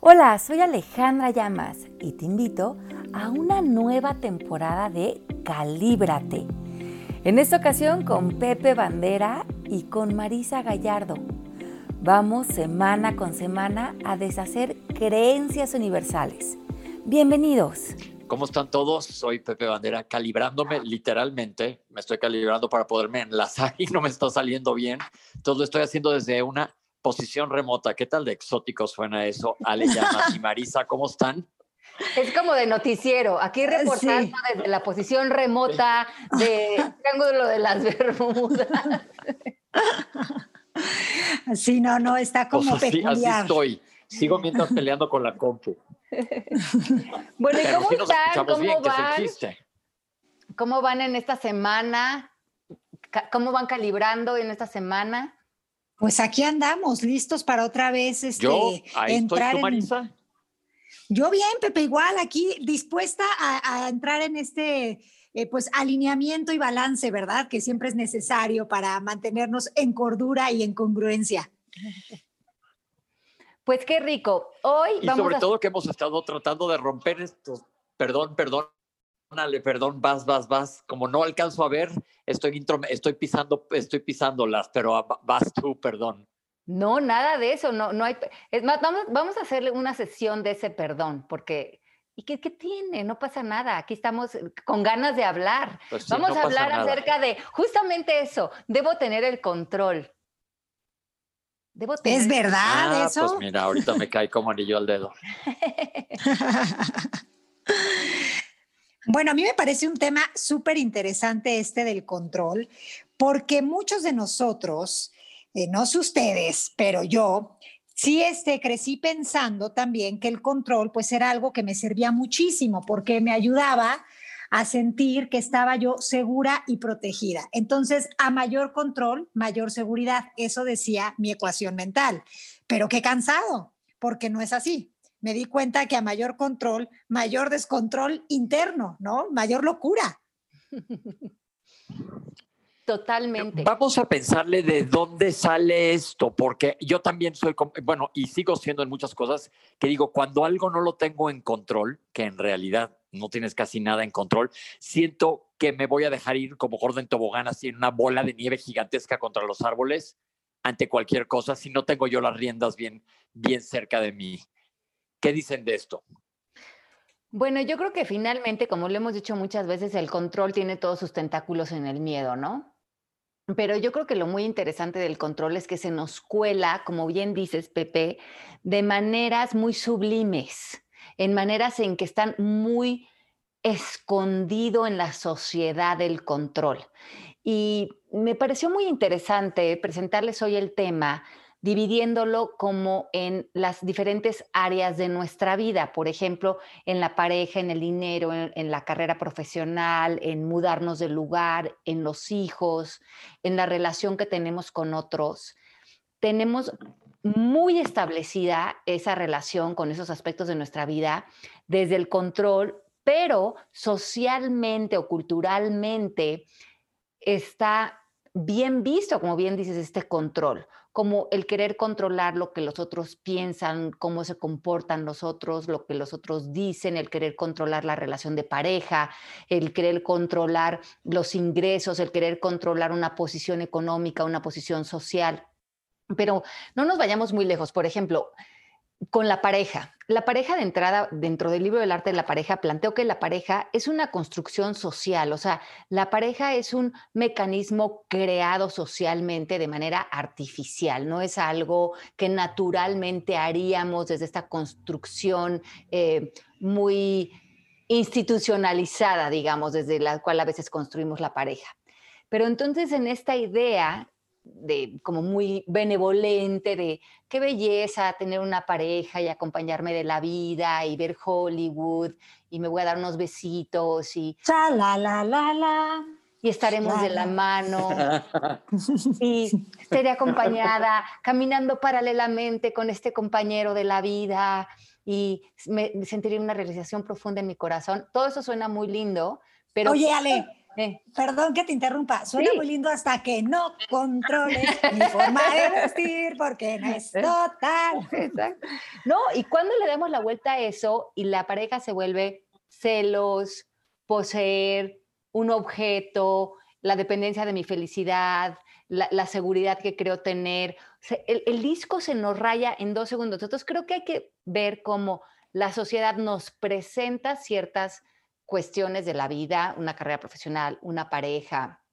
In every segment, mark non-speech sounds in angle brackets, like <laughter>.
Hola, soy Alejandra Llamas y te invito a una nueva temporada de Calíbrate. En esta ocasión con Pepe Bandera y con Marisa Gallardo. Vamos semana con semana a deshacer creencias universales. Bienvenidos. ¿Cómo están todos? Soy Pepe Bandera, calibrándome literalmente. Me estoy calibrando para poderme enlazar <laughs> y no me está saliendo bien. Entonces lo estoy haciendo desde una posición remota. ¿Qué tal de exótico suena eso? Ale Llamas y Marisa, ¿cómo están? Es como de noticiero, aquí reportando desde la posición remota de Triángulo de las Bermudas. Sí, no, no, está como pues así, así estoy. Sigo mientras peleando con la compu. Bueno, ¿y cómo están? ¿Cómo van? ¿Cómo van en esta semana? ¿Cómo van calibrando en esta semana? Pues aquí andamos, listos para otra vez este, Yo, ahí entrar estoy, Marisa. Yo bien, Pepe, igual, aquí dispuesta a, entrar en este eh, pues alineamiento y balance, ¿verdad? Que siempre es necesario para mantenernos en cordura y en congruencia. Pues qué rico. Hoy y sobre todo que hemos estado tratando de romper estos, perdón, perdón, Dale, perdón, vas, vas, vas. Como no alcanzo a ver, estoy, estoy pisando, estoy pisándolas, pero vas tú, perdón. No, nada de eso, no, no hay. Es más, vamos, vamos a hacerle una sesión de ese perdón, porque ¿Y qué, qué, tiene? No pasa nada. Aquí estamos con ganas de hablar. Pues Vamos no a hablar acerca de justamente eso. Debo tener el control. Debo tener... ¿Es verdad ah, eso? Pues mira, ahorita me cae como anillo al dedo. <laughs> <laughs> Bueno, a mí me parece un tema súper interesante este del control, porque muchos de nosotros, eh, no sé ustedes, pero yo, sí este, crecí pensando también que el control pues era algo que me servía muchísimo porque me ayudaba a sentir que estaba yo segura y protegida. Entonces, a mayor control, mayor seguridad. Eso decía mi ecuación mental. Pero qué cansado, porque no es así me di cuenta que a mayor control, mayor descontrol interno, ¿no? Mayor locura. Totalmente. Vamos a pensarle de dónde sale esto, porque yo también soy, bueno, y sigo siendo en muchas cosas que digo, cuando algo no lo tengo en control, que en realidad no tienes casi nada en control, siento que me voy a dejar ir como gordo en tobogán, así en una bola de nieve gigantesca contra los árboles ante cualquier cosa, si no tengo yo las riendas bien, bien cerca de mí. ¿Qué dicen de esto? Bueno, yo creo que finalmente, como lo hemos dicho muchas veces, el control tiene todos sus tentáculos en el miedo, ¿no? Pero yo creo que lo muy interesante del control es que se nos cuela, como bien dices, Pepe, de maneras muy sublimes, en maneras en que están muy escondido en la sociedad del control. Y me pareció muy interesante presentarles hoy el tema dividiéndolo como en las diferentes áreas de nuestra vida, por ejemplo, en la pareja, en el dinero, en, la carrera profesional, en mudarnos de lugar, en los hijos, en la relación que tenemos con otros. Tenemos muy establecida esa relación con esos aspectos de nuestra vida desde el control, pero socialmente o culturalmente está bien visto, como bien dices, este control como el querer controlar lo que los otros piensan, cómo se comportan los otros, lo que los otros dicen, el querer controlar la relación de pareja, el querer controlar los ingresos, el querer controlar una posición económica, una posición social. Pero no nos vayamos muy lejos. Por ejemplo, con la pareja. La pareja de entrada, dentro del libro del arte de la pareja, planteo que la pareja es una construcción social, o sea, la pareja es un mecanismo creado socialmente de manera artificial, no es algo que naturalmente haríamos desde esta construcción eh, muy institucionalizada, digamos, desde la cual a veces construimos la pareja. Pero entonces en esta idea de como muy benevolente, de qué belleza tener una pareja y acompañarme de la vida y ver Hollywood y me voy a dar unos besitos y... la, la, la, la. Y estaremos de la mano <laughs> y estaré acompañada caminando paralelamente con este compañero de la vida y me sentiría una realización profunda en mi corazón. Todo eso suena muy lindo, pero... Oye, Ale, eh. perdón que te interrumpa, suena muy lindo hasta que no controles mi forma de vestir porque no es <laughs> total. <laughs> Exacto. No, y cuando le damos la vuelta a eso y la pareja se vuelve celos, poseer un objeto, la dependencia de mi felicidad, la, seguridad que creo tener. el, disco se nos raya en dos segundos. Entonces creo que hay que ver cómo la sociedad nos presenta ciertas cuestiones de la vida, una carrera profesional, una pareja,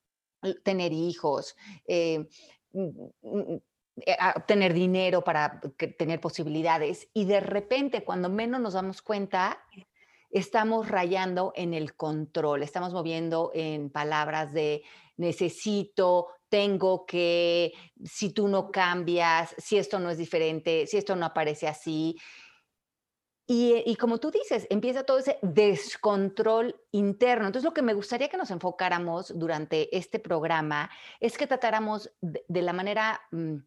tener hijos, eh, mm, mm, eh, tener dinero para tener posibilidades. Y de repente, cuando menos nos damos cuenta, estamos rayando en el control, estamos moviendo en palabras de necesito, tengo que, si tú no cambias, si esto no es diferente, si esto no aparece así. Y, como tú dices, empieza todo ese descontrol interno. Entonces, lo que me gustaría que nos enfocáramos durante este programa es que tratáramos de, la manera... Mm,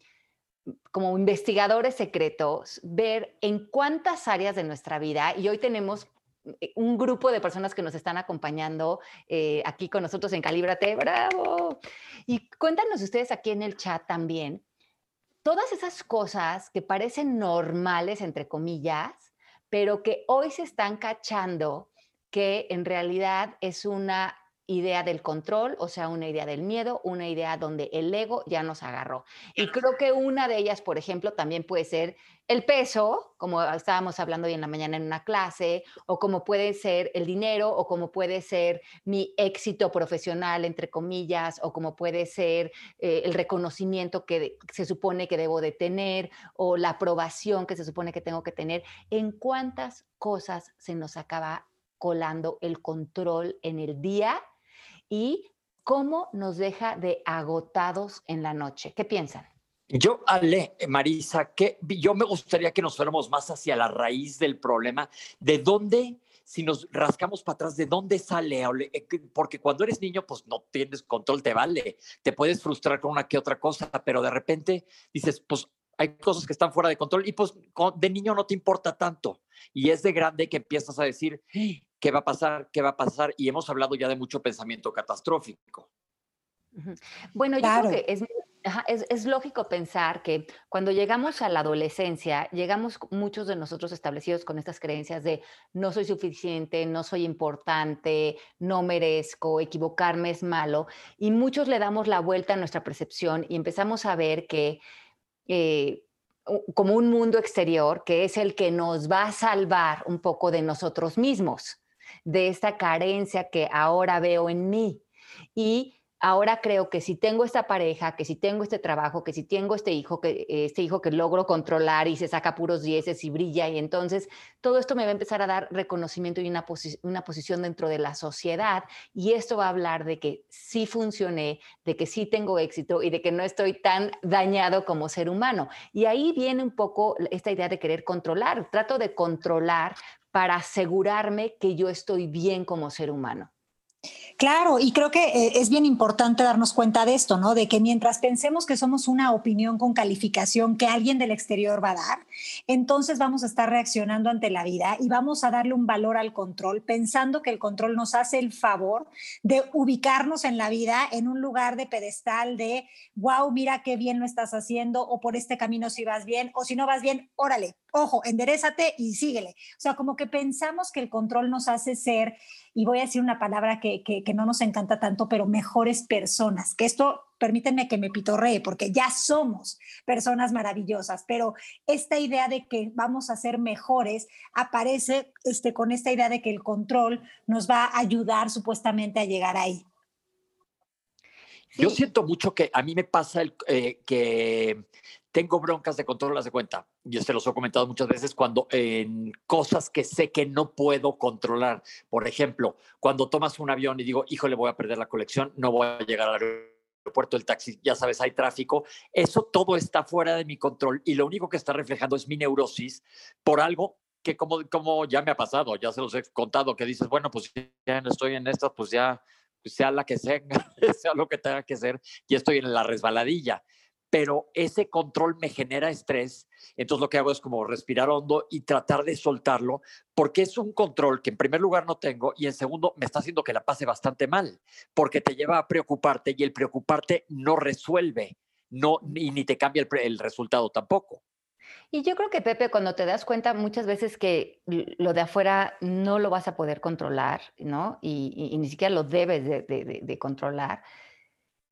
como investigadores secretos, ver en cuántas áreas de nuestra vida, y hoy tenemos eh, un grupo de personas que nos están acompañando eh, aquí con nosotros en Calíbrate, bravo. Y cuéntanos ustedes aquí en el chat también, todas esas cosas que parecen normales, entre comillas, pero que hoy se están cachando que en realidad es una idea del control, o sea, una idea del miedo, una idea donde el ego ya nos agarró. Y creo que una de ellas, por ejemplo, también puede ser el peso, como estábamos hablando hoy en la mañana en una clase, o como puede ser el dinero, o como puede ser mi éxito profesional, entre comillas, o como puede ser eh, el reconocimiento que se supone que debo de tener, o la aprobación que se supone que tengo que tener. ¿En cuántas cosas se nos acaba colando el control en el día? Y cómo nos deja de agotados en la noche. ¿Qué piensan? Yo, Ale, Marisa, que yo me gustaría que nos fuéramos más hacia la raíz del problema, de dónde, si nos rascamos para atrás, de dónde sale, eh, porque cuando eres niño, pues no tienes control, te vale, te puedes frustrar con una que otra cosa, pero de repente dices, pues hay cosas que están fuera de control y pues de niño no te importa tanto. Y es de grande que empiezas a decir, ¿qué va a pasar? ¿Qué va a pasar? Y hemos hablado ya de mucho pensamiento catastrófico. Bueno, yo creo que es, es, lógico pensar que cuando llegamos a la adolescencia, llegamos muchos de nosotros establecidos con estas creencias de no soy suficiente, no soy importante, no merezco, equivocarme es malo, y muchos le damos la vuelta a nuestra percepción y empezamos a ver que eh, como un mundo exterior que es el que nos va a salvar un poco de nosotros mismos, de esta carencia que ahora veo en mí. Y ahora creo que si tengo esta pareja, que si tengo este trabajo, que si tengo este hijo, que este hijo que logro controlar y se saca puros dieces y brilla, y entonces todo esto me va a empezar a dar reconocimiento y una, una posición dentro de la sociedad, y esto va a hablar de que sí funcioné, de que sí tengo éxito y de que no estoy tan dañado como ser humano. Y ahí viene un poco esta idea de querer controlar. Trato de controlar para asegurarme que yo estoy bien como ser humano. Claro, y creo que eh, es bien importante darnos cuenta de esto, ¿no? De que mientras pensemos que somos una opinión con calificación que alguien del exterior va a dar, entonces vamos a estar reaccionando ante la vida y vamos a darle un valor al control, pensando que el control nos hace el favor de ubicarnos en la vida en un lugar de pedestal de, wow, mira qué bien lo estás haciendo, o por este camino si vas bien, o si no vas bien, órale, ojo, enderezate y síguele. O sea, como que pensamos que el control nos hace ser, y voy a decir una palabra que, que, no nos encanta tanto, pero mejores personas, que esto permítanme que me pitorree, porque ya somos personas maravillosas, pero esta idea de que vamos a ser mejores aparece este, con esta idea de que el control nos va a ayudar supuestamente a llegar ahí. Yo siento mucho que a mí me pasa el, eh, que tengo broncas de control, las de cuenta. Yo se los he comentado muchas veces cuando en cosas que sé que no puedo controlar. Por ejemplo, cuando tomas un avión y digo, híjole, voy a perder la colección, no voy a llegar al aeropuerto, el taxi, ya sabes, hay tráfico. Eso todo está fuera de mi control y lo único que está reflejando es mi neurosis por algo que como, como ya me ha pasado, ya se los he contado, que dices, bueno, pues ya estoy en estas, pues ya, sea la que sea, <laughs> sea lo que tenga que ser, ya estoy en la resbaladilla pero ese control me genera estrés. Entonces lo que hago es como respirar hondo y tratar de soltarlo, porque es un control que en primer lugar no tengo y en segundo me está haciendo que la pase bastante mal, porque te lleva a preocuparte y el preocuparte no resuelve, no, ni, ni te cambia el resultado tampoco. Y yo creo que, Pepe, cuando te das cuenta muchas veces que lo de afuera no lo vas a poder controlar, ¿no? Y, ni siquiera lo debes de, controlar.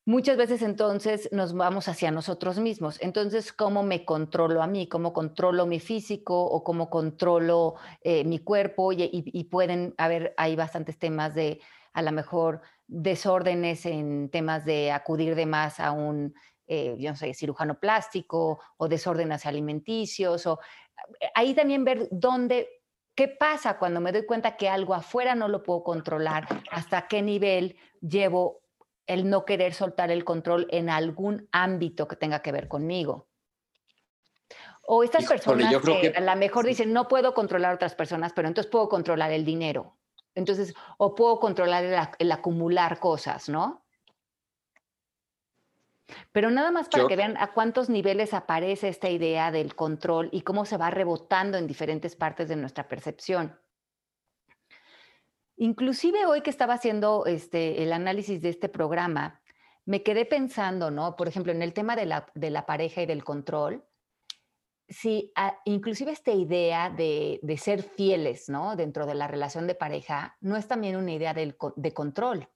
Muchas veces entonces nos vamos hacia nosotros mismos. Entonces, ¿cómo me controlo a mí? ¿Cómo controlo mi físico o cómo controlo eh, mi cuerpo? Y, y, pueden haber, hay bastantes temas de, a lo mejor, desórdenes en temas de acudir de más a un eh, yo no sé, cirujano plástico o desórdenes alimenticios, o eh, ahí también ver dónde, qué pasa cuando me doy cuenta que algo afuera no lo puedo controlar, hasta qué nivel llevo el no querer soltar el control en algún ámbito que tenga que ver conmigo. O estas personas que, a lo mejor dicen, no puedo controlar a otras personas, pero entonces puedo controlar el dinero. Entonces, o puedo controlar el acumular cosas, ¿no? Pero nada más para que vean a cuántos niveles aparece esta idea del control y cómo se va rebotando en diferentes partes de nuestra percepción. Inclusive hoy que estaba haciendo este, el análisis de este programa, me quedé pensando, ¿no? Por ejemplo, en el tema de la, pareja y del control, si inclusive esta idea de, ser fieles, ¿no? Dentro de la relación de pareja, no es también una idea de control.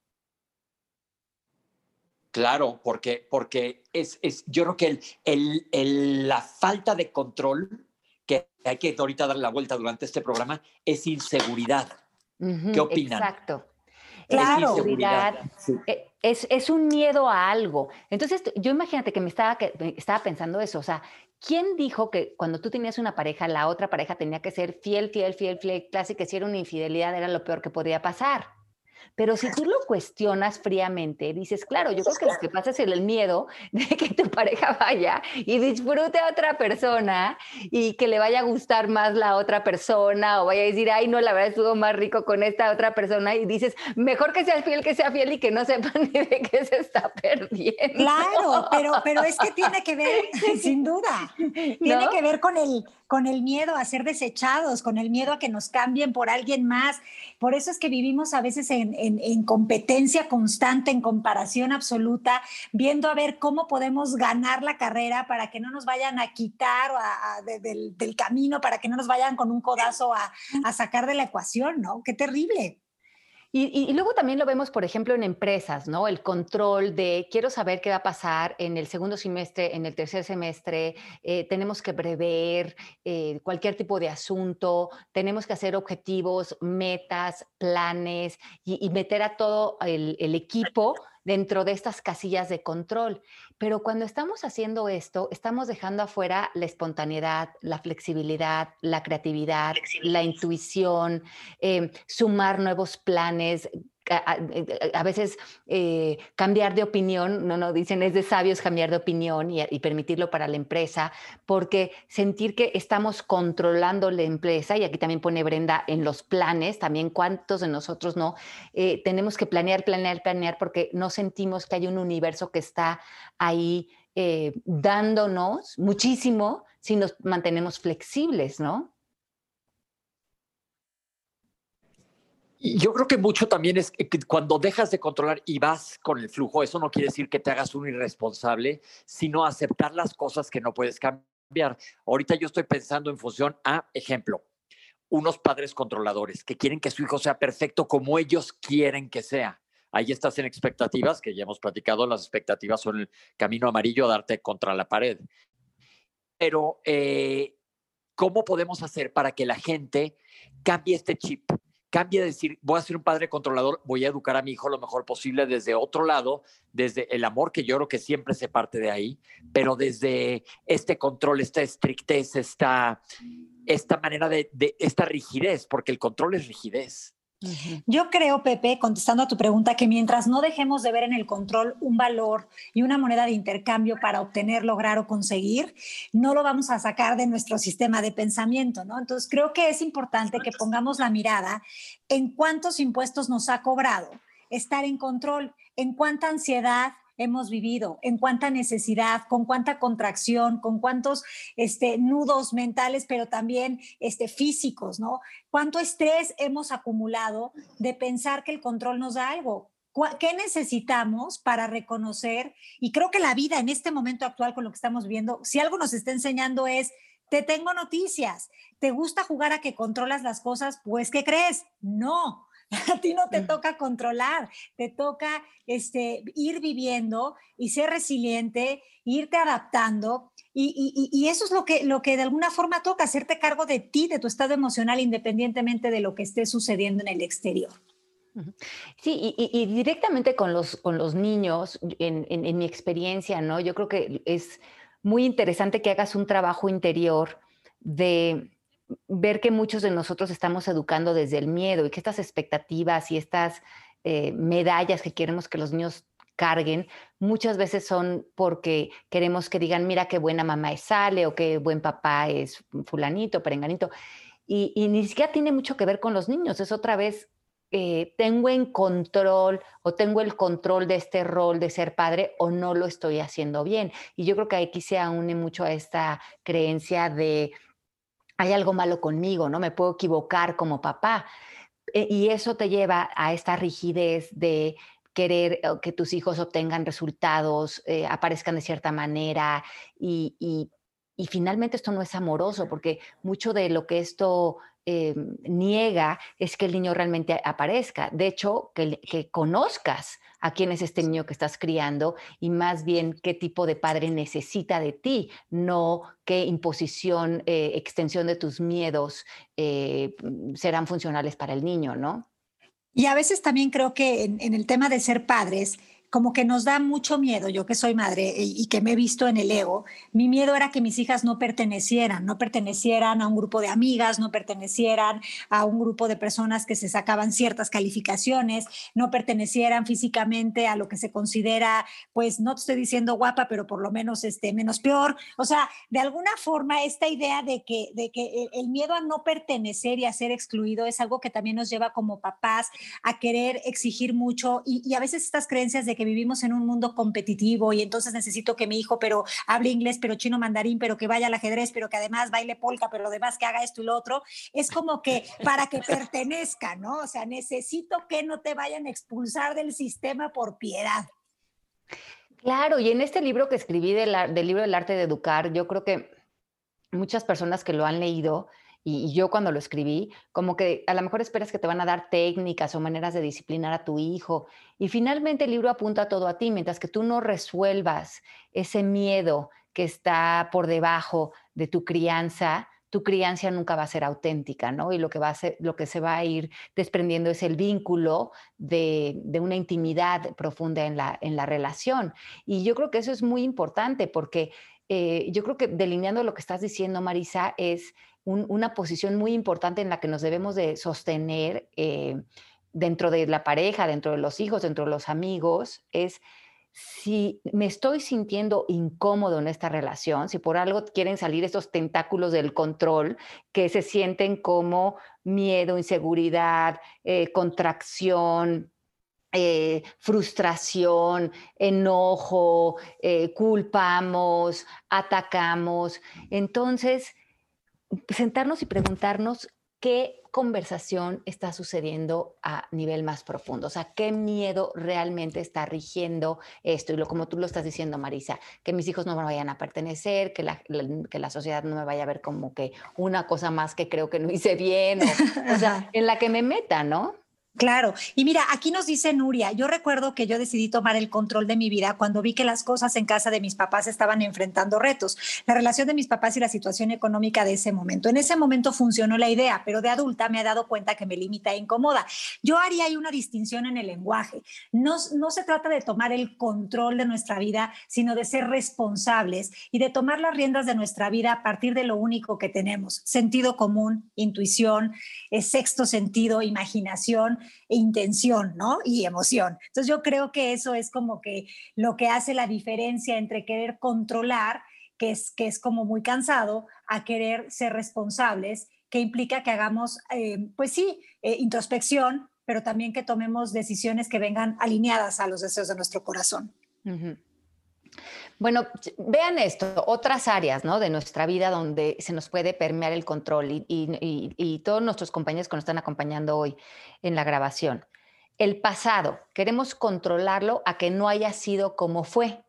Claro, porque, porque es, es, yo creo que el, el, la falta de control que hay que ahorita dar la vuelta durante este programa es inseguridad. ¿Qué opinan? Exacto. Claro, eh, es, es, un miedo a algo. Entonces, yo imagínate que me estaba, que estaba pensando eso, o sea, ¿quién dijo que cuando tú tenías una pareja, la otra pareja tenía que ser fiel, fiel, fiel, fiel, clásica, que si era una infidelidad era lo peor que podía pasar? Pero si tú lo cuestionas fríamente, dices, claro, yo creo que lo que pasa es el miedo <laughs> de que tu pareja vaya y disfrute a otra persona y que le vaya a gustar más la otra persona o vaya a decir, ay, no, la verdad estuvo más rico con esta otra persona y dices, mejor que sea fiel que sea fiel y que no sepan <laughs> ni de qué se está perdiendo. Claro, pero, pero es que tiene que ver, <laughs> sin duda, tiene que ver con el, con el miedo a ser desechados, con el miedo a que nos cambien por alguien más. Por eso es que vivimos a veces en, competencia constante, en comparación absoluta, viendo a ver cómo podemos ganar la carrera para que no nos vayan a quitar del, camino, para que no nos vayan con un codazo a, a sacar de la ecuación, ¿no? Qué terrible. Y, luego también lo vemos, por ejemplo, en empresas, ¿no? El control de quiero saber qué va a pasar en el segundo semestre, en el tercer semestre, eh, tenemos que prever eh, cualquier tipo de asunto, tenemos que hacer objetivos, metas, planes y, meter a todo el, el equipo dentro de estas casillas de control. Pero cuando estamos haciendo esto, estamos dejando afuera la espontaneidad, la flexibilidad, la creatividad, la intuición, em, sumar nuevos planes, a, veces eh, cambiar de opinión, no, no, dicen es de sabios cambiar de opinión y, permitirlo para la empresa, porque sentir que estamos controlando la empresa, y aquí también pone Brenda en los planes, también cuántos de nosotros no, eh, tenemos que planear, planear, planear, porque no sentimos que hay un universo que está ahí eh, dándonos muchísimo si nos mantenemos flexibles, ¿no? Yo creo que mucho también es que cuando dejas de controlar y vas con el flujo, eso no quiere decir que te hagas un irresponsable, sino aceptar las cosas que no puedes cambiar. Ahorita yo estoy pensando en función a, ejemplo, unos padres controladores que quieren que su hijo sea perfecto como ellos quieren que sea. Ahí estás en expectativas, que ya hemos platicado, las expectativas son el camino amarillo darte contra la pared. Pero, eh, ¿cómo podemos hacer para que la gente cambie este chip? Cambia de decir, voy a ser un padre controlador, voy a educar a mi hijo lo mejor posible desde otro lado, desde el amor, que yo que siempre se parte de ahí, pero desde este control, esta estrictez, esta, esta manera de, de esta rigidez, porque el control es rigidez. Yo creo, Pepe, contestando a tu pregunta, que mientras no dejemos de ver en el control un valor y una moneda de intercambio para obtener, lograr o conseguir, no lo vamos a sacar de nuestro sistema de pensamiento, ¿no? Entonces, creo que es importante que pongamos la mirada en cuántos impuestos nos ha cobrado estar en control, en cuánta ansiedad hemos vivido, en cuánta necesidad, con cuánta contracción, con cuántos este, nudos mentales, pero también este, físicos, ¿no? Cuánto estrés hemos acumulado de pensar que el control nos da algo. ¿Qué necesitamos para reconocer? Y creo que la vida en este momento actual con lo que estamos viendo, si algo nos está enseñando es, te tengo noticias, ¿te gusta jugar a que controlas las cosas? Pues, ¿qué crees? No, <laughs> a ti no te toca controlar, te toca este, ir viviendo y ser resiliente, irte adaptando. Y, y, eso es lo que, lo que de alguna forma toca, hacerte cargo de ti, de tu estado emocional, independientemente de lo que esté sucediendo en el exterior. Sí, y, directamente con los, con los niños, en, en, mi experiencia, ¿no? Yo creo que es muy interesante que hagas un trabajo interior de ver que muchos de nosotros estamos educando desde el miedo y que estas expectativas y estas eh, medallas que queremos que los niños carguen, muchas veces son porque queremos que digan, mira qué buena mamá es Sale o qué buen papá es fulanito, perenganito. Y, y ni siquiera tiene mucho que ver con los niños, es otra vez eh, tengo en control o tengo el control de este rol de ser padre o no lo estoy haciendo bien. Y yo creo que aquí se une mucho a esta creencia de hay algo malo conmigo, ¿no? Me puedo equivocar como papá. E, y eso te lleva a esta rigidez de querer que tus hijos obtengan resultados, eh, aparezcan de cierta manera y, y finalmente esto no es amoroso porque mucho de lo que esto eh, niega es que el niño realmente aparezca. De hecho, que, que, conozcas a quién es este niño que estás criando y más bien qué tipo de padre necesita de ti, no qué imposición, eh, extensión de tus miedos eh, serán funcionales para el niño, ¿no? Y a veces también creo que en el tema de ser padres, como que nos da mucho miedo, yo que soy madre y, que me he visto en el ego, mi miedo era que mis hijas no pertenecieran, no pertenecieran a un grupo de amigas, no pertenecieran a un grupo de personas que se sacaban ciertas calificaciones, no pertenecieran físicamente a lo que se considera, pues no te estoy diciendo guapa, pero por lo menos este, menos peor. O sea, de alguna forma esta idea de que, de que el, miedo a no pertenecer y a ser excluido es algo que también nos lleva como papás a querer exigir mucho y, y a veces estas creencias de que vivimos en un mundo competitivo y entonces necesito que mi hijo, pero hable inglés, pero chino mandarín, pero que vaya al ajedrez, pero que además baile polka, pero además que haga esto y lo otro, es como que para que pertenezca, ¿no? O sea, necesito que no te vayan a expulsar del sistema por piedad. Claro, y en este libro que escribí del, del libro del arte de educar, yo creo que muchas personas que lo han leído y, yo cuando lo escribí, como que a lo mejor esperas que te van a dar técnicas o maneras de disciplinar a tu hijo. Y finalmente el libro apunta todo a ti, mientras que tú no resuelvas ese miedo que está por debajo de tu crianza, tu crianza nunca va a ser auténtica, ¿no? Y lo que, va a ser, lo que se va a ir desprendiendo es el vínculo de, una intimidad profunda en la, en la relación. Y yo creo que eso es muy importante porque eh, yo creo que delineando lo que estás diciendo, Marisa, es una posición muy importante en la que nos debemos de sostener eh, dentro de la pareja, dentro de los hijos, dentro de los amigos, es si me estoy sintiendo incómodo en esta relación, si por algo quieren salir estos tentáculos del control que se sienten como miedo, inseguridad, eh, contracción, eh, frustración, enojo, culpamos, atacamos. Entonces, sentarnos y preguntarnos qué conversación está sucediendo a nivel más profundo, o sea, qué miedo realmente está rigiendo esto, y lo como tú lo estás diciendo, Marisa, que mis hijos no me vayan a pertenecer, que la, que la sociedad no me vaya a ver como que una cosa más que creo que no hice bien, o, o sea, <laughs> en la que me meta, ¿no? Claro, y mira, aquí nos dice Nuria, yo recuerdo que yo decidí tomar el control de mi vida cuando vi que las cosas en casa de mis papás estaban enfrentando retos, la relación de mis papás y la situación económica de ese momento. En ese momento funcionó la idea, pero de adulta me he dado cuenta que me limita e incomoda. Yo haría ahí una distinción en el lenguaje. No, no se trata de tomar el control de nuestra vida, sino de ser responsables y de tomar las riendas de nuestra vida a partir de lo único que tenemos, sentido común, intuición, eh, sexto sentido, imaginación e intención, ¿no? Y emoción. Entonces yo creo que eso es como que lo que hace la diferencia entre querer controlar, que es, que es como muy cansado, a querer ser responsables, que implica que hagamos, eh, pues sí, eh, introspección, pero también que tomemos decisiones que vengan alineadas a los deseos de nuestro corazón. Bueno, vean esto, otras áreas ¿no? de nuestra vida donde se nos puede permear el control y, y, todos nuestros compañeros que nos están acompañando hoy en la grabación. El pasado, queremos controlarlo a que no haya sido como fue.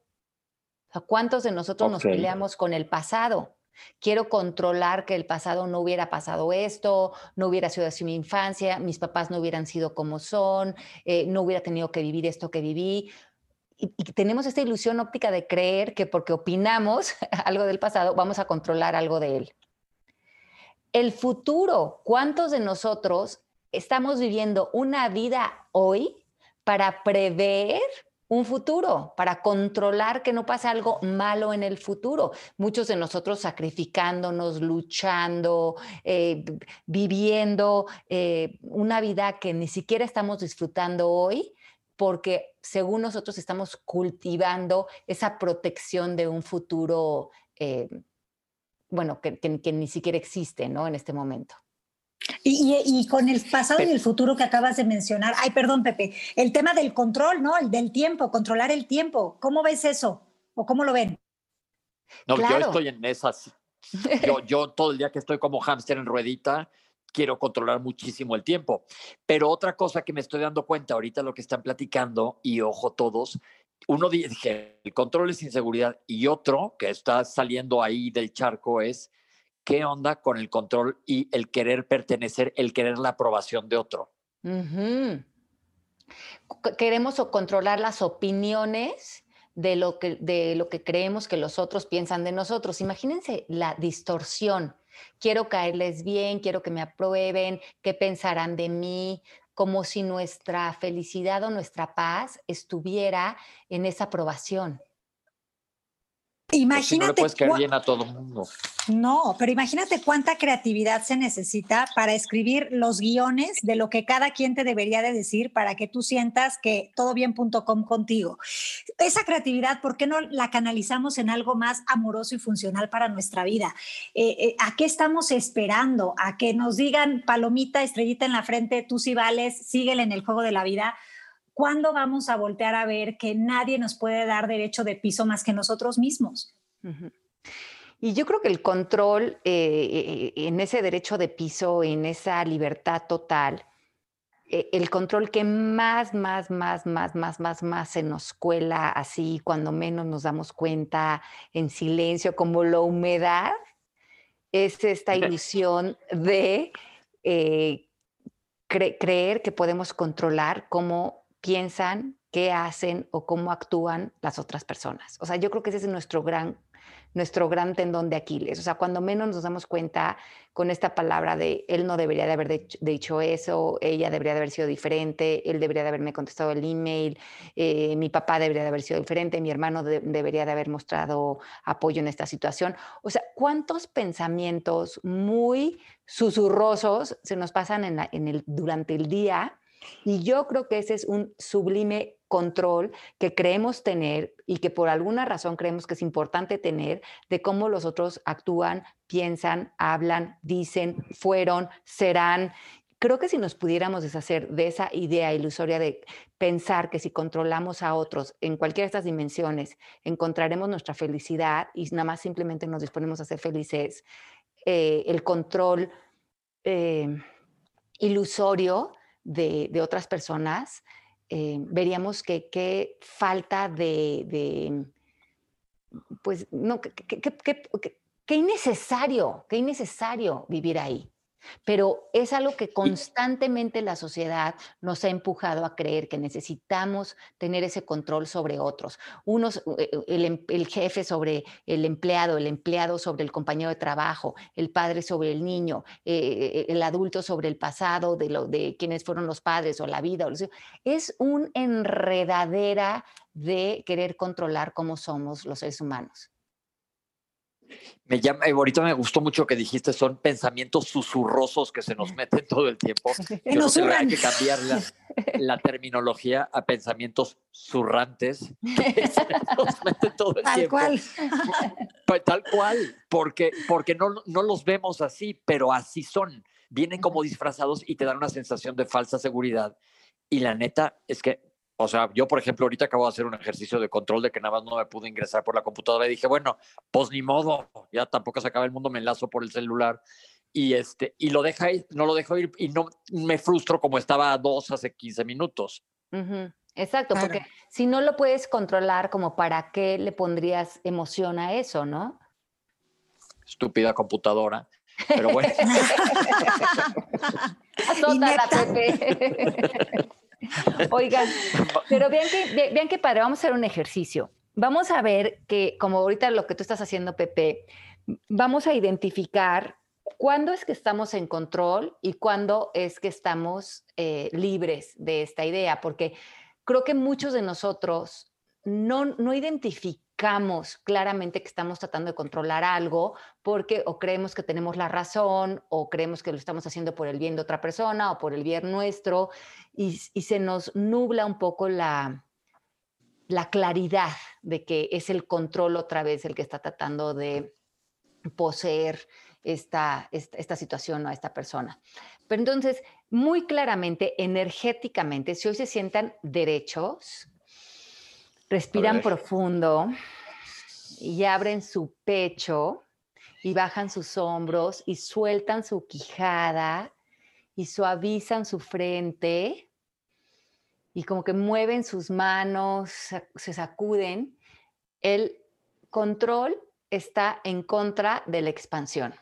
¿Cuántos de nosotros nos peleamos con el pasado? Quiero controlar que el pasado no hubiera pasado esto, no hubiera sido así mi infancia, mis papás no hubieran sido como son, eh, no hubiera tenido que vivir esto que viví. Y, tenemos esta ilusión óptica de creer que porque opinamos <laughs> algo del pasado, vamos a controlar algo de él. El futuro, ¿cuántos de nosotros estamos viviendo una vida hoy para prever un futuro, para controlar que no pase algo malo en el futuro. Muchos de nosotros sacrificándonos, luchando, eh, viviendo eh, una vida que ni siquiera estamos disfrutando hoy porque según nosotros estamos cultivando esa protección de un futuro, eh, bueno, que, que, ni siquiera existe, ¿no? En este momento. Y, con el pasado y el futuro que acabas de mencionar, ay, perdón, Pepe, el tema del control, ¿no? El del tiempo, controlar el tiempo. ¿Cómo ves eso? ¿O cómo lo ven? No, yo estoy en esas. Yo, yo todo el día que estoy como hámster en ruedita, quiero controlar muchísimo el tiempo. Pero otra cosa que me estoy dando cuenta ahorita, lo que están platicando, y ojo todos, uno dije, el control es inseguridad, y otro que está saliendo ahí del charco es ¿qué onda con el control y el querer pertenecer, el querer la aprobación de otro? Queremos controlar las opiniones de lo, que, de lo que creemos que los otros piensan de nosotros. Imagínense la distorsión. Quiero caerles bien, quiero que me aprueben, qué pensarán de mí, como si nuestra felicidad o nuestra paz estuviera en esa aprobación. Imagínate. Pues no le puedes bien a todo mundo. No, pero imagínate cuánta creatividad se necesita para escribir los guiones de lo que cada quien te debería de decir para que tú sientas que todo bien.com contigo. Esa creatividad, ¿por qué no la canalizamos en algo más amoroso y funcional para nuestra vida? Eh, eh, ¿A qué estamos esperando? ¿A que nos digan palomita, estrellita en la frente, tú sí vales, síguele en el juego de la vida? ¿Cuándo vamos a voltear a ver que nadie nos puede dar derecho de piso más que nosotros mismos? Y yo creo que el control eh, en ese derecho de piso, en esa libertad total, eh, el control que más, más, más, más, más, más, más se nos cuela así, cuando menos nos damos cuenta, en silencio, como la humedad, es esta <laughs> ilusión de eh, creer que podemos controlar cómo piensan, qué hacen o cómo actúan las otras personas. O sea, yo creo que ese es nuestro gran nuestro gran tendón de Aquiles. O sea, cuando menos nos damos cuenta con esta palabra de él no debería de haber dicho eso, ella debería de haber sido diferente, él debería de haberme contestado el email, eh, mi papá debería de haber sido diferente, mi hermano debería de haber mostrado apoyo en esta situación. O sea, ¿cuántos pensamientos muy susurrosos se nos pasan en el, durante el día? Y yo creo que ese es un sublime control que creemos tener y que por alguna razón creemos que es importante tener de cómo los otros actúan, piensan, hablan, dicen, fueron, serán. Creo que si nos pudiéramos deshacer de esa idea ilusoria de pensar que si controlamos a otros en cualquiera de estas dimensiones, encontraremos nuestra felicidad y nada más simplemente nos disponemos a ser felices, eh, el control eh, ilusorio de, otras personas, eh, veríamos que qué falta de, pues, no, qué innecesario, qué innecesario vivir ahí pero es algo que constantemente la sociedad nos ha empujado a creer que necesitamos tener ese control sobre otros. Unos, eh, eh, em, el, jefe sobre el empleado, el empleado sobre el compañero de trabajo, el padre sobre el niño, eh, el adulto sobre el pasado de, lo, de quienes fueron los padres o la vida. Es un enredadera de querer controlar cómo somos los seres humanos. Me llama, ahorita me gustó mucho que dijiste, son pensamientos susurrosos que se nos <laughs> meten todo el tiempo. Yo creo que hay que cambiar <laughs> la, terminología a pensamientos zurrantes que <laughs> se nos meten todo el tal Cual. Pues, tal cual, porque, porque no, no los vemos así, pero así son. Vienen como disfrazados y te dan una sensación de falsa seguridad. Y la neta es que O sea, yo, por ejemplo, ahorita acabo de hacer un ejercicio de control de que nada más no me pude ingresar por la computadora y dije, bueno, pues ni modo, ya tampoco se acaba el mundo, me enlazo por el celular y este y lo deja no lo dejo ir y no me frustro como estaba a dos hace 15 minutos. Exacto, porque si no lo puedes controlar, como para qué le pondrías emoción a eso, ¿no? Estúpida computadora. Pero bueno. <laughs> <laughs> <laughs> <laughs> Oigan, <laughs> pero vean que, vean que padre, vamos a hacer un ejercicio. Vamos a ver que, como ahorita lo que tú estás haciendo, Pepe, vamos a identificar cuándo es que estamos en control y cuándo es que estamos eh, libres de esta idea, porque creo que muchos de nosotros no, no identificamos claramente que estamos tratando de controlar algo porque o creemos que tenemos la razón o creemos que lo estamos haciendo por el bien de otra persona o por el bien nuestro y, se nos nubla un poco la, la claridad de que es el control otra vez el que está tratando de poseer esta, esta, situación o a esta persona. Pero entonces, muy claramente, energéticamente, si hoy se sientan derechos, respiran profundo y abren su pecho y bajan sus hombros y sueltan su quijada y suavizan su frente y como que mueven sus manos, se sacuden, el control está en contra de la expansión.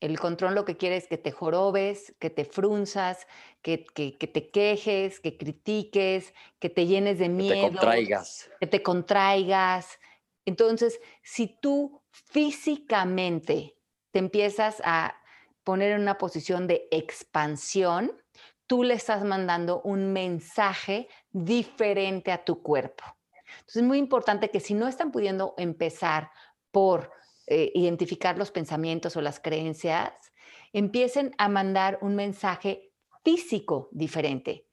El control lo que quiere es que te jorobes, que te frunzas, que, te quejes, que critiques, que te llenes de miedo. Que te contraigas. Que te contraigas. Entonces, si tú físicamente te empiezas a poner en una posición de expansión, tú le estás mandando un mensaje diferente a tu cuerpo. Entonces, es muy importante que si no están pudiendo empezar por eh, identificar los pensamientos o las creencias, empiecen a mandar un mensaje físico diferente.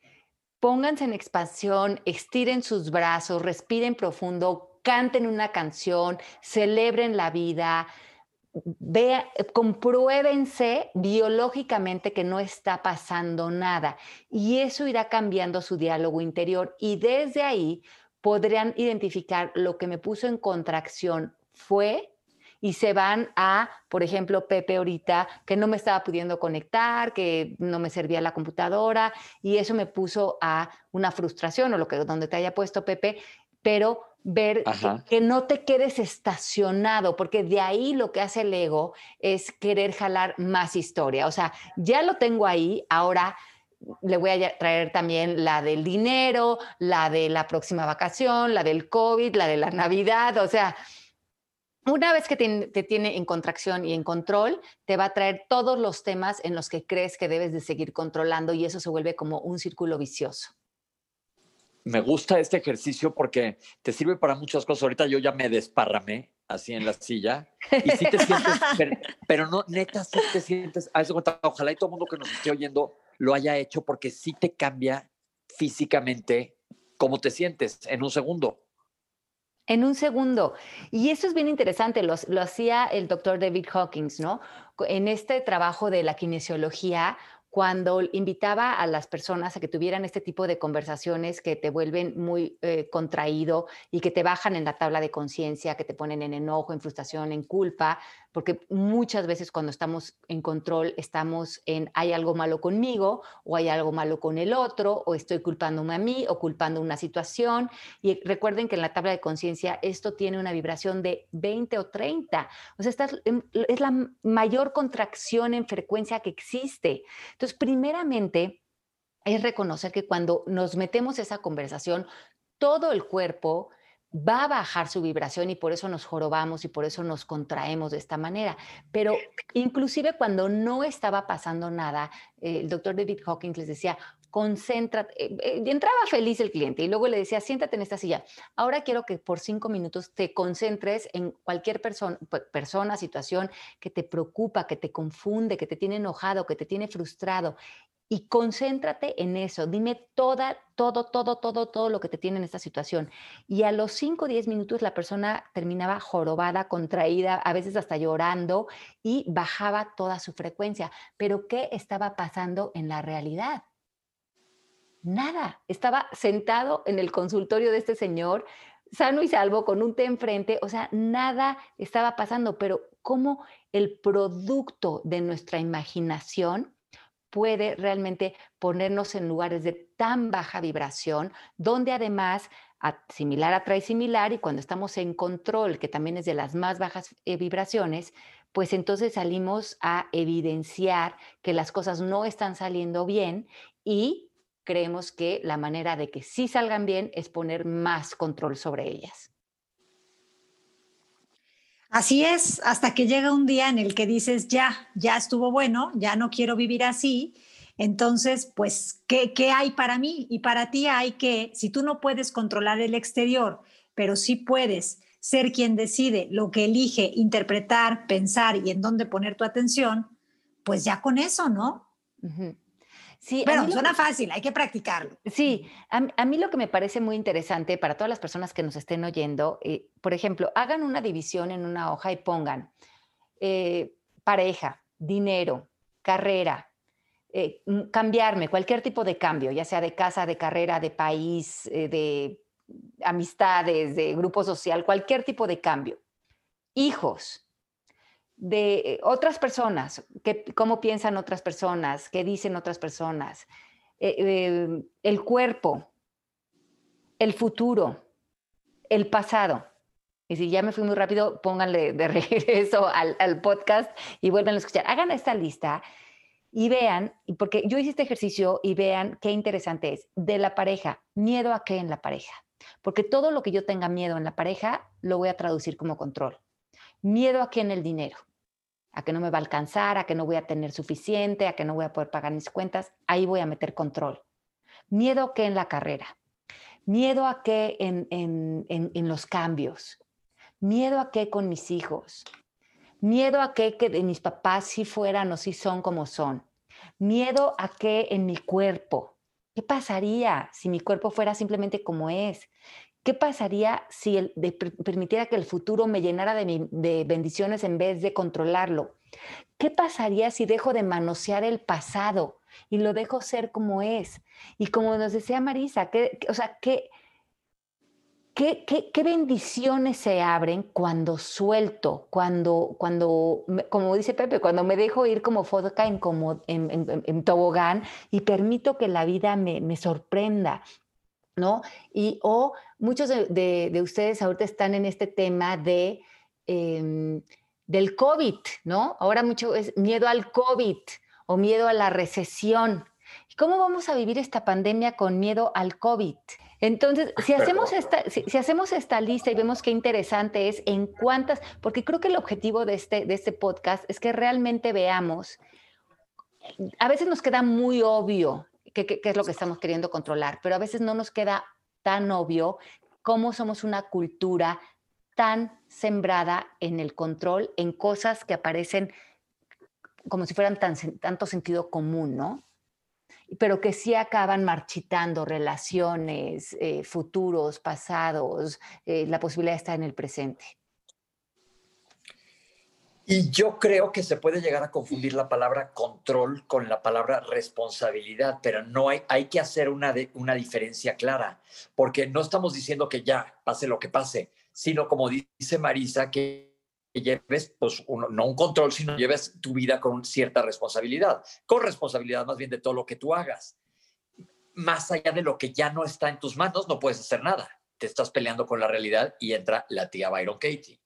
Pónganse en expansión, estiren sus brazos, respiren profundo, canten una canción, celebren la vida, vea, compruébense biológicamente que no está pasando nada y eso irá cambiando su diálogo interior y desde ahí podrán identificar lo que me puso en contracción fue y se van a, por ejemplo, Pepe ahorita, que no me estaba pudiendo conectar, que no me servía la computadora y eso me puso a una frustración o lo que donde te haya puesto Pepe, pero ver que, no te quedes estacionado, porque de ahí lo que hace el ego es querer jalar más historia. O sea, ya lo tengo ahí, ahora le voy a traer también la del dinero, la de la próxima vacación, la del COVID, la de la Navidad, o sea, una vez que te, tiene en contracción y en control, te va a traer todos los temas en los que crees que debes de seguir controlando y eso se vuelve como un círculo vicioso. Me gusta este ejercicio porque te sirve para muchas cosas. Ahorita yo ya me desparramé así en la silla y sí te sientes, <laughs> pero, no, neta, sí te sientes, a eso ojalá y todo el mundo que nos esté oyendo lo haya hecho porque sí te cambia físicamente cómo te sientes en un segundo en un segundo. Y eso es bien interesante, lo, lo hacía el doctor David Hawkins, ¿no? En este trabajo de la kinesiología, cuando invitaba a las personas a que tuvieran este tipo de conversaciones que te vuelven muy eh, contraído y que te bajan en la tabla de conciencia, que te ponen en enojo, en frustración, en culpa, porque muchas veces cuando estamos en control estamos en hay algo malo conmigo o hay algo malo con el otro o estoy culpándome a mí o culpando una situación. Y recuerden que en la tabla de conciencia esto tiene una vibración de 20 o 30. O sea, esta es la mayor contracción en frecuencia que existe. Entonces, primeramente, es reconocer que cuando nos metemos esa conversación, todo el cuerpo va a bajar su vibración y por eso nos jorobamos y por eso nos contraemos de esta manera. Pero inclusive cuando no estaba pasando nada, el doctor David Hawkins les decía, concéntrate, eh, eh, entraba feliz el cliente y luego le decía, siéntate en esta silla. Ahora quiero que por cinco minutos te concentres en cualquier persona, persona, situación que te preocupa, que te confunde, que te tiene enojado, que te tiene frustrado. Y concéntrate en eso. Dime toda, todo, todo, todo, todo lo que te tiene en esta situación. Y a los cinco o diez minutos la persona terminaba jorobada, contraída, a veces hasta llorando y bajaba toda su frecuencia. Pero ¿qué estaba pasando en la realidad? Nada, estaba sentado en el consultorio de este señor, sano y salvo, con un té enfrente, o sea, nada estaba pasando, pero cómo el producto de nuestra imaginación puede realmente ponernos en lugares de tan baja vibración, donde además similar atrae similar y cuando estamos en control, que también es de las más bajas eh, vibraciones, pues entonces salimos a evidenciar que las cosas no están saliendo bien y creemos que la manera de que sí salgan bien es poner más control sobre ellas. Así es, hasta que llega un día en el que dices, ya, ya estuvo bueno, ya no quiero vivir así. Entonces, pues, ¿qué, ¿qué, hay para mí? Y para ti hay que, si tú no puedes controlar el exterior, pero sí puedes ser quien decide lo que elige interpretar, pensar y en dónde poner tu atención, pues ya con eso, ¿no? Sí, bueno, suena fácil, hay que practicarlo. Sí, a, mí lo que me parece muy interesante para todas las personas que nos estén oyendo, eh, por ejemplo, hagan una división en una hoja y pongan eh, pareja, dinero, carrera, eh, cambiarme, cualquier tipo de cambio, ya sea de casa, de carrera, de país, de amistades, de grupo social, cualquier tipo de cambio. Hijos, de eh, otras personas, que, cómo piensan otras personas, qué dicen otras personas, eh, eh, el cuerpo, el futuro, el pasado. Y si ya me fui muy rápido, pónganle de <laughs> regreso al, al podcast y vuelvan a escuchar. Hagan esta lista y vean, porque yo hice este ejercicio y vean qué interesante es. De la pareja, miedo a qué en la pareja. Porque todo lo que yo tenga miedo en la pareja, lo voy a traducir como control. Miedo a qué en el dinero a que no me va a alcanzar, a que no voy a tener suficiente, a que no voy a poder pagar mis cuentas, ahí voy a meter control. Miedo que en la carrera, miedo a que en, en, los cambios, miedo a que con mis hijos, miedo a que, que de mis papás si fueran o si son como son, miedo a que en mi cuerpo, ¿qué pasaría si mi cuerpo fuera simplemente como es? ¿Qué pasaría si el, permitiera que el futuro me llenara de, bendiciones en vez de controlarlo? ¿Qué pasaría si dejo de manosear el pasado y lo dejo ser como es? Y como nos decía Marisa, ¿qué, o sea, ¿qué, qué, qué, bendiciones se abren cuando suelto, cuando, cuando, como dice Pepe, cuando me dejo ir como foca en, como, en, tobogán y permito que la vida me, me sorprenda, ¿no? Y o muchos de, ustedes ahorita están en este tema de, em, del COVID, ¿no? Ahora mucho es miedo al COVID o miedo a la recesión. ¿Cómo vamos a vivir esta pandemia con miedo al COVID? Entonces, si hacemos, esta, si, hacemos esta lista y vemos qué interesante es en cuántas, porque creo que el objetivo de este, de este podcast es que realmente veamos, a veces nos queda muy obvio qué, es lo que estamos queriendo controlar, pero a veces no nos queda tan obvio cómo somos una cultura tan sembrada en el control, en cosas que aparecen como si fueran tan, tanto sentido común, ¿no? Pero que sí acaban marchitando relaciones, eh, futuros, pasados, eh, la posibilidad de estar en el presente. Y yo creo que se puede llegar a confundir la palabra control con la palabra responsabilidad, pero no hay, hay que hacer una, una diferencia clara, porque no estamos diciendo que ya pase lo que pase, sino como dice Marisa, que lleves, pues, no un control, sino lleves tu vida con cierta responsabilidad, con responsabilidad más bien de todo lo que tú hagas. Más allá de lo que ya no está en tus manos, no puedes hacer nada. Te estás peleando con la realidad y entra la tía Byron Katie.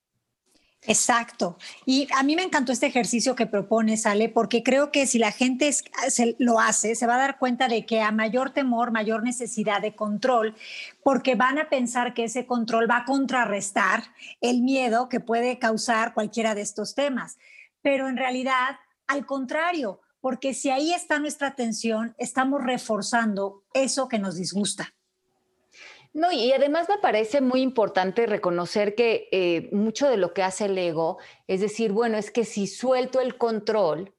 Exacto. Y a mí me encantó este ejercicio que propone, Sale, porque creo que si la gente lo hace, se va a dar cuenta de que a mayor temor, mayor necesidad de control, porque van a pensar que ese control va a contrarrestar el miedo que puede causar cualquiera de estos temas. Pero en realidad, al contrario, porque si ahí está nuestra atención, estamos reforzando eso que nos disgusta. No, y además me parece muy importante reconocer que eh, mucho de lo que hace el ego es decir, bueno, es que si suelto el control,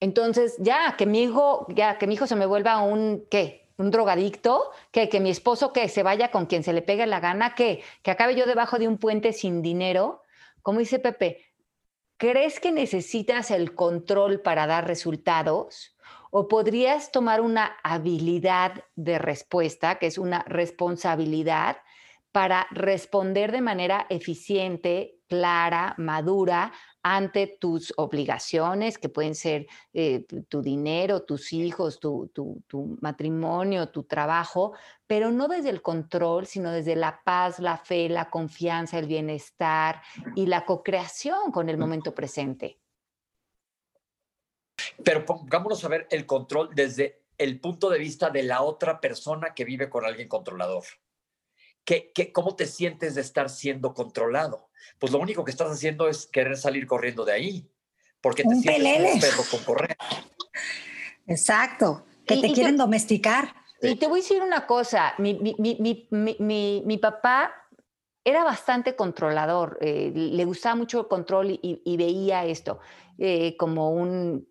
entonces ya, que mi hijo, ya, que mi hijo se me vuelva un, ¿qué? Un drogadicto, que, que mi esposo que se vaya con quien se le pegue la gana, que, que acabe yo debajo de un puente sin dinero. Como dice Pepe, ¿crees que necesitas el control para dar resultados? O podrías tomar una habilidad de respuesta, que es una responsabilidad, para responder de manera eficiente, clara, madura ante tus obligaciones, que pueden ser eh, tu dinero, tus hijos, tu, tu, matrimonio, tu trabajo, pero no desde el control, sino desde la paz, la fe, la confianza, el bienestar y la co-creación con el momento presente. Pero pongámonos a ver el control desde el punto de vista de la otra persona que vive con alguien controlador. ¿Qué, qué, cómo te sientes de estar siendo controlado? Pues lo único que estás haciendo es querer salir corriendo de ahí, porque te sientes un perro con correa. Exacto, que te quieren domesticar. Y te voy a decir una cosa, mi, mi, mi, mi papá era bastante controlador, eh, le gustaba mucho el control y, y veía esto eh, como, un,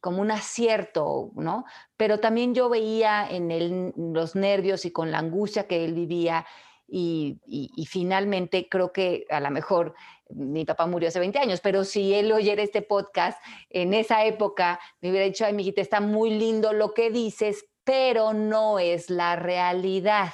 como un acierto, ¿no? Pero también yo veía en él los nervios y con la angustia que él vivía y, finalmente creo que a lo mejor mi papá murió hace 20 años, pero si él oyera este podcast en esa época, me hubiera dicho, ay, mijita, está muy lindo lo que dices, pero no es la realidad.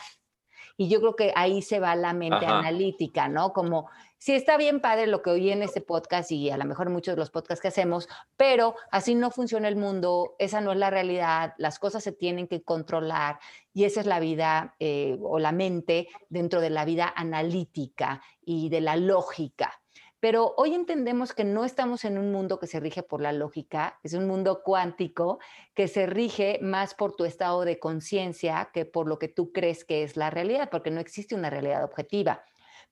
Y yo creo que ahí se va la mente analítica, ¿no? Como sí está bien padre lo que oí en este podcast y a lo mejor muchos de los podcasts que hacemos, pero así no funciona el mundo, esa no es la realidad, las cosas se tienen que controlar y esa es la vida eh, o la mente dentro de la vida analítica y de la lógica. Pero hoy entendemos que no estamos en un mundo que se rige por la lógica, es un mundo cuántico que se rige más por tu estado de conciencia que por lo que tú crees que es la realidad, porque no existe una realidad objetiva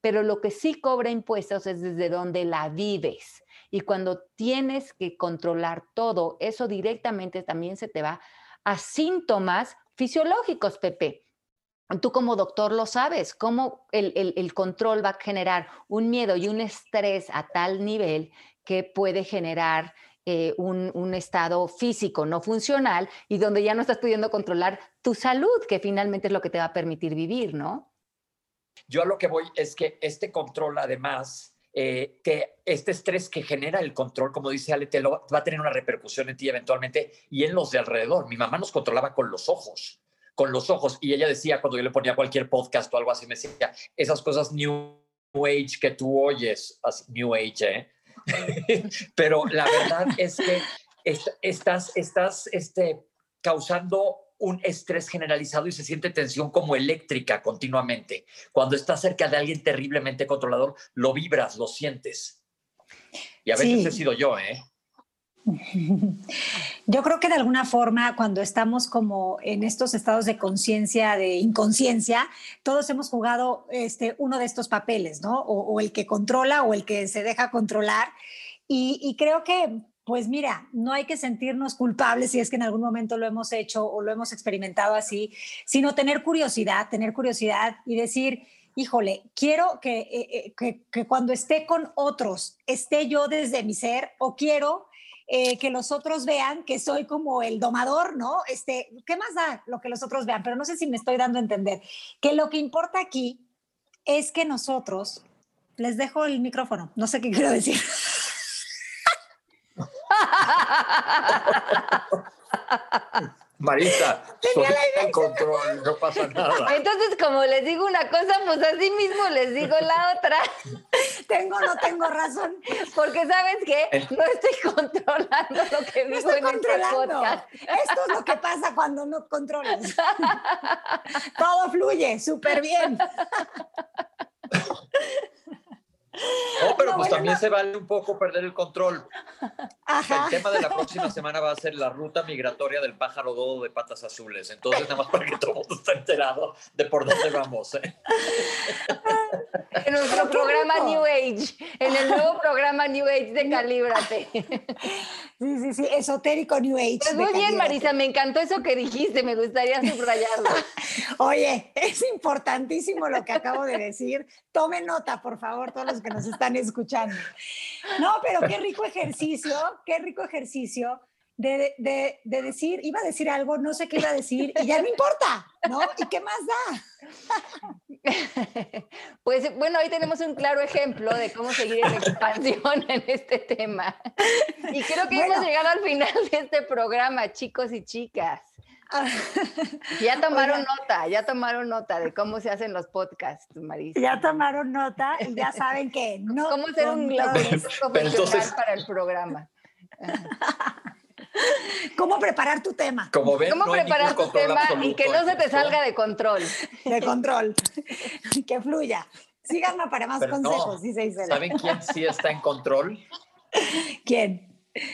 pero lo que sí cobra impuestos es desde donde la vives. Y cuando tienes que controlar todo, eso directamente también se te va a síntomas fisiológicos, Pepe. Tú como doctor lo sabes, cómo el, control va a generar un miedo y un estrés a tal nivel que puede generar eh, un, un, estado físico no funcional y donde ya no estás pudiendo controlar tu salud, que finalmente es lo que te va a permitir vivir, ¿no? Yo a lo que voy es que este control, además, eh, este estrés que genera el control, como dice Ale, te lo, va a tener una repercusión en ti eventualmente y en los de alrededor. Mi mamá nos controlaba con los ojos, con los ojos. Y ella decía, cuando yo le ponía cualquier podcast o algo así, me decía, esas cosas New Age que tú oyes, New Age, ¿eh? <laughs> Pero la verdad es que estás, estás este, causando un estrés generalizado y se siente tensión como eléctrica continuamente. Cuando estás cerca de alguien terriblemente controlador, lo vibras, lo sientes. Y a veces he sido yo, ¿eh? <laughs> Yo creo que de alguna forma cuando estamos como en estos estados de conciencia, de inconsciencia, todos hemos jugado este, uno de estos papeles, ¿no? O, el que controla o el que se deja controlar. y creo que pues mira, no hay que sentirnos culpables si es que en algún momento lo hemos hecho o lo hemos experimentado así, sino tener curiosidad, tener curiosidad y decir, híjole, quiero que, eh, eh, que, cuando esté con otros esté yo desde mi ser o quiero eh, que los otros vean que soy como el domador, ¿no? Este, ¿Qué más da lo que los otros vean? Pero no sé si me estoy dando a entender que lo que importa aquí es que nosotros, les dejo el micrófono, no sé qué quiero decir. <laughs> Marita, soy en control, no pasa nada. Entonces, como les digo una cosa, pues así mismo les digo la otra. <laughs> tengo no tengo razón. Porque sabes qué, no estoy controlando lo que digo en este podcast. Esto es lo que pasa cuando no controlas. <laughs> Todo fluye súper bien. <laughs> Oh, pero pues también se vale un poco perder el control. El tema de la <laughs> próxima semana va a ser la ruta migratoria del pájaro dodo de patas azules. Entonces, nada más para que todo el mundo esté enterado de por dónde vamos. ¿eh? <laughs> <laughs> En nuestro programa New Age, en el nuevo programa New Age de Calíbrate. <laughs> Sí, sí, sí, esotérico New Age. Pues muy bien, Marisa, me encantó eso que dijiste, me gustaría subrayarlo. <laughs> Oye, es importantísimo lo que acabo de decir. Tome nota, por favor, todos los que nos están escuchando. No, pero qué rico ejercicio, qué rico ejercicio de, de, de, decir, iba a decir algo, no sé qué iba a decir, y ya no importa, ¿no? ¿Y qué más da? <laughs> Pues bueno, ahí tenemos un claro ejemplo de cómo seguir en expansión <laughs> en este tema. Y creo que hemos llegado al final de este programa, chicos y chicas. <laughs> Ya tomaron nota, ya tomaron nota de cómo se hacen los podcasts, Marisa. Ya tomaron nota y ya saben que no. ¿Cómo ser un profesional para el programa? <laughs> ¿Cómo preparar tu tema? ¿Cómo preparar tu tema y que no se te salga de control? De control. <laughs> que fluya. Síganme para más consejos, ¿Saben quién sí está en control? <laughs> ¿Quién?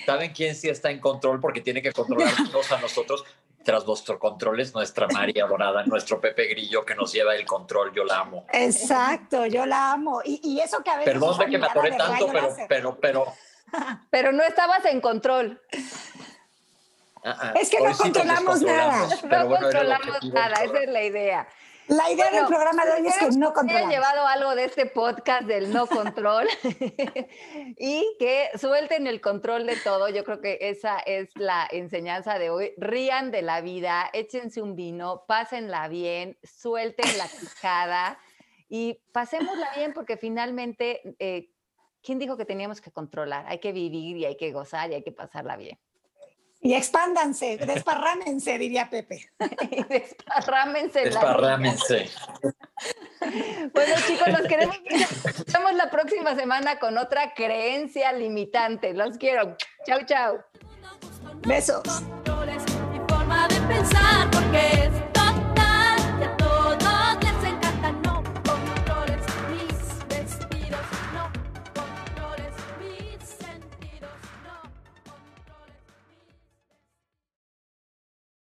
¿Saben quién sí está en control? Porque tiene que controlarnos a nosotros. Tras vuestro control es nuestra María Dorada, nuestro Pepe Grillo que nos lleva el control. Yo la amo. Exacto, yo la amo. Y, eso que a veces. Perdón de que me atoré tanto, pero, pero, pero. Pero no estabas en control. Ah, ah, es que no controlamos nada. No controlamos nada, esa es la idea. La idea del programa de hoy es que no controlamos. He llevado algo de este podcast del no control <laughs> y que suelten el control de todo. Yo creo que esa es la enseñanza de hoy. Rían de la vida, échense un vino, pásenla bien, suelten la quijada y pasémosla bien porque finalmente, eh, ¿quién dijo que teníamos que controlar? Hay que vivir y hay que gozar y hay que pasarla bien. Y expándanse, desparrámense, diría Pepe. y <laughs> desparrámense. Desparrámense. bueno, chicos, los queremos. Estamos la próxima semana con otra creencia limitante. Los quiero. Chau, chau. Besos. Y forma de pensar porque